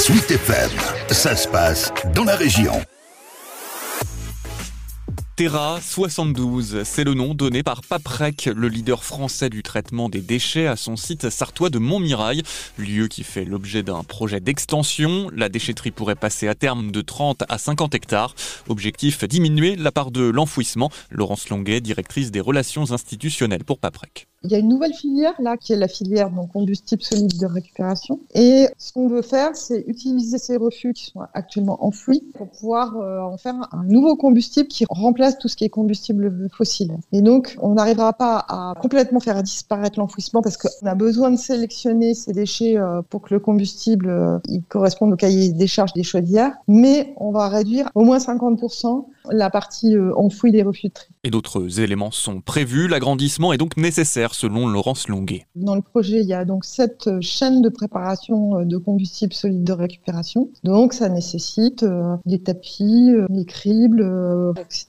Sweet FM, ça se passe dans la région. Terra 72, c'est le nom donné par Paprec, le leader français du traitement des déchets à son site sartois de Montmirail, lieu qui fait l'objet d'un projet d'extension. La déchetterie pourrait passer à terme de 30 à 50 hectares. Objectif diminuer la part de l'enfouissement. Laurence Longuet, directrice des relations institutionnelles pour Paprec. Il y a une nouvelle filière là qui est la filière donc combustible solide de récupération. Et ce qu'on veut faire, c'est utiliser ces refus qui sont actuellement enfouis pour pouvoir euh, en faire un nouveau combustible qui remplace tout ce qui est combustible fossile. Et donc, on n'arrivera pas à complètement faire disparaître l'enfouissement parce qu'on a besoin de sélectionner ces déchets euh, pour que le combustible euh, il corresponde au cahier des charges des chaudières, mais on va réduire au moins 50% la partie enfouie des refus de tri. Et d'autres éléments sont prévus. L'agrandissement est donc nécessaire selon Laurence Longuet. Dans le projet, il y a donc cette chaîne de préparation euh, de combustible solide de récupération. Donc ça nécessite euh, les tapis, euh, les cribles, etc.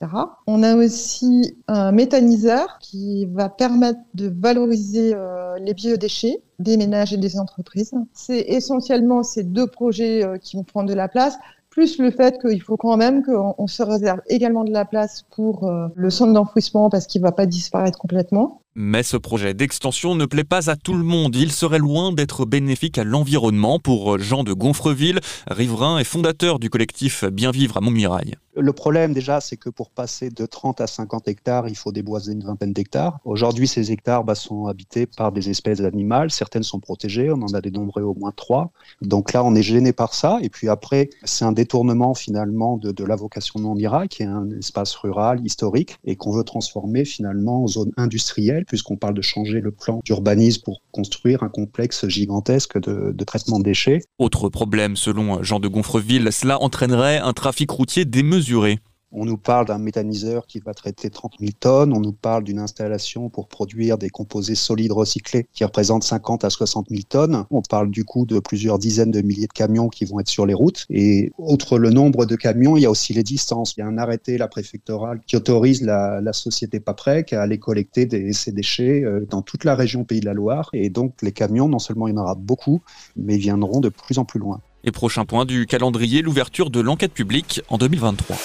On a aussi un méthaniseur qui va permettre de valoriser les biodéchets des ménages et des entreprises. C'est essentiellement ces deux projets qui vont prendre de la place plus le fait qu'il faut quand même qu'on se réserve également de la place pour euh, le centre d'enfouissement parce qu'il ne va pas disparaître complètement. Mais ce projet d'extension ne plaît pas à tout le monde. Il serait loin d'être bénéfique à l'environnement pour Jean de Gonfreville, riverain et fondateur du collectif Bien Vivre à Montmirail. Le problème déjà, c'est que pour passer de 30 à 50 hectares, il faut déboiser une vingtaine d'hectares. Aujourd'hui, ces hectares bah, sont habités par des espèces animales. Certaines sont protégées, on en a dénombré au moins trois. Donc là, on est gêné par ça. Et puis après, c'est un détournement finalement de, de la vocation de Montmirail, qui est un espace rural, historique, et qu'on veut transformer finalement en zone industrielle, puisqu'on parle de changer le plan d'urbanisme pour construire un complexe gigantesque de, de traitement de déchets. Autre problème, selon Jean de Gonfreville, cela entraînerait un trafic routier démesuré on nous parle d'un méthaniseur qui va traiter 30 000 tonnes. On nous parle d'une installation pour produire des composés solides recyclés qui représentent 50 à 60 000 tonnes. On parle du coup de plusieurs dizaines de milliers de camions qui vont être sur les routes. Et outre le nombre de camions, il y a aussi les distances. Il y a un arrêté, la préfectorale, qui autorise la, société Paprec à aller collecter ces déchets euh, dans toute la région Pays de la Loire. Et donc les camions, non seulement il y en aura beaucoup, mais ils viendront de plus en plus loin. Et prochain point du calendrier, l'ouverture de l'enquête publique en 2023.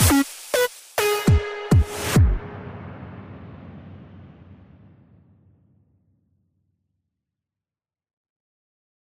Thank you.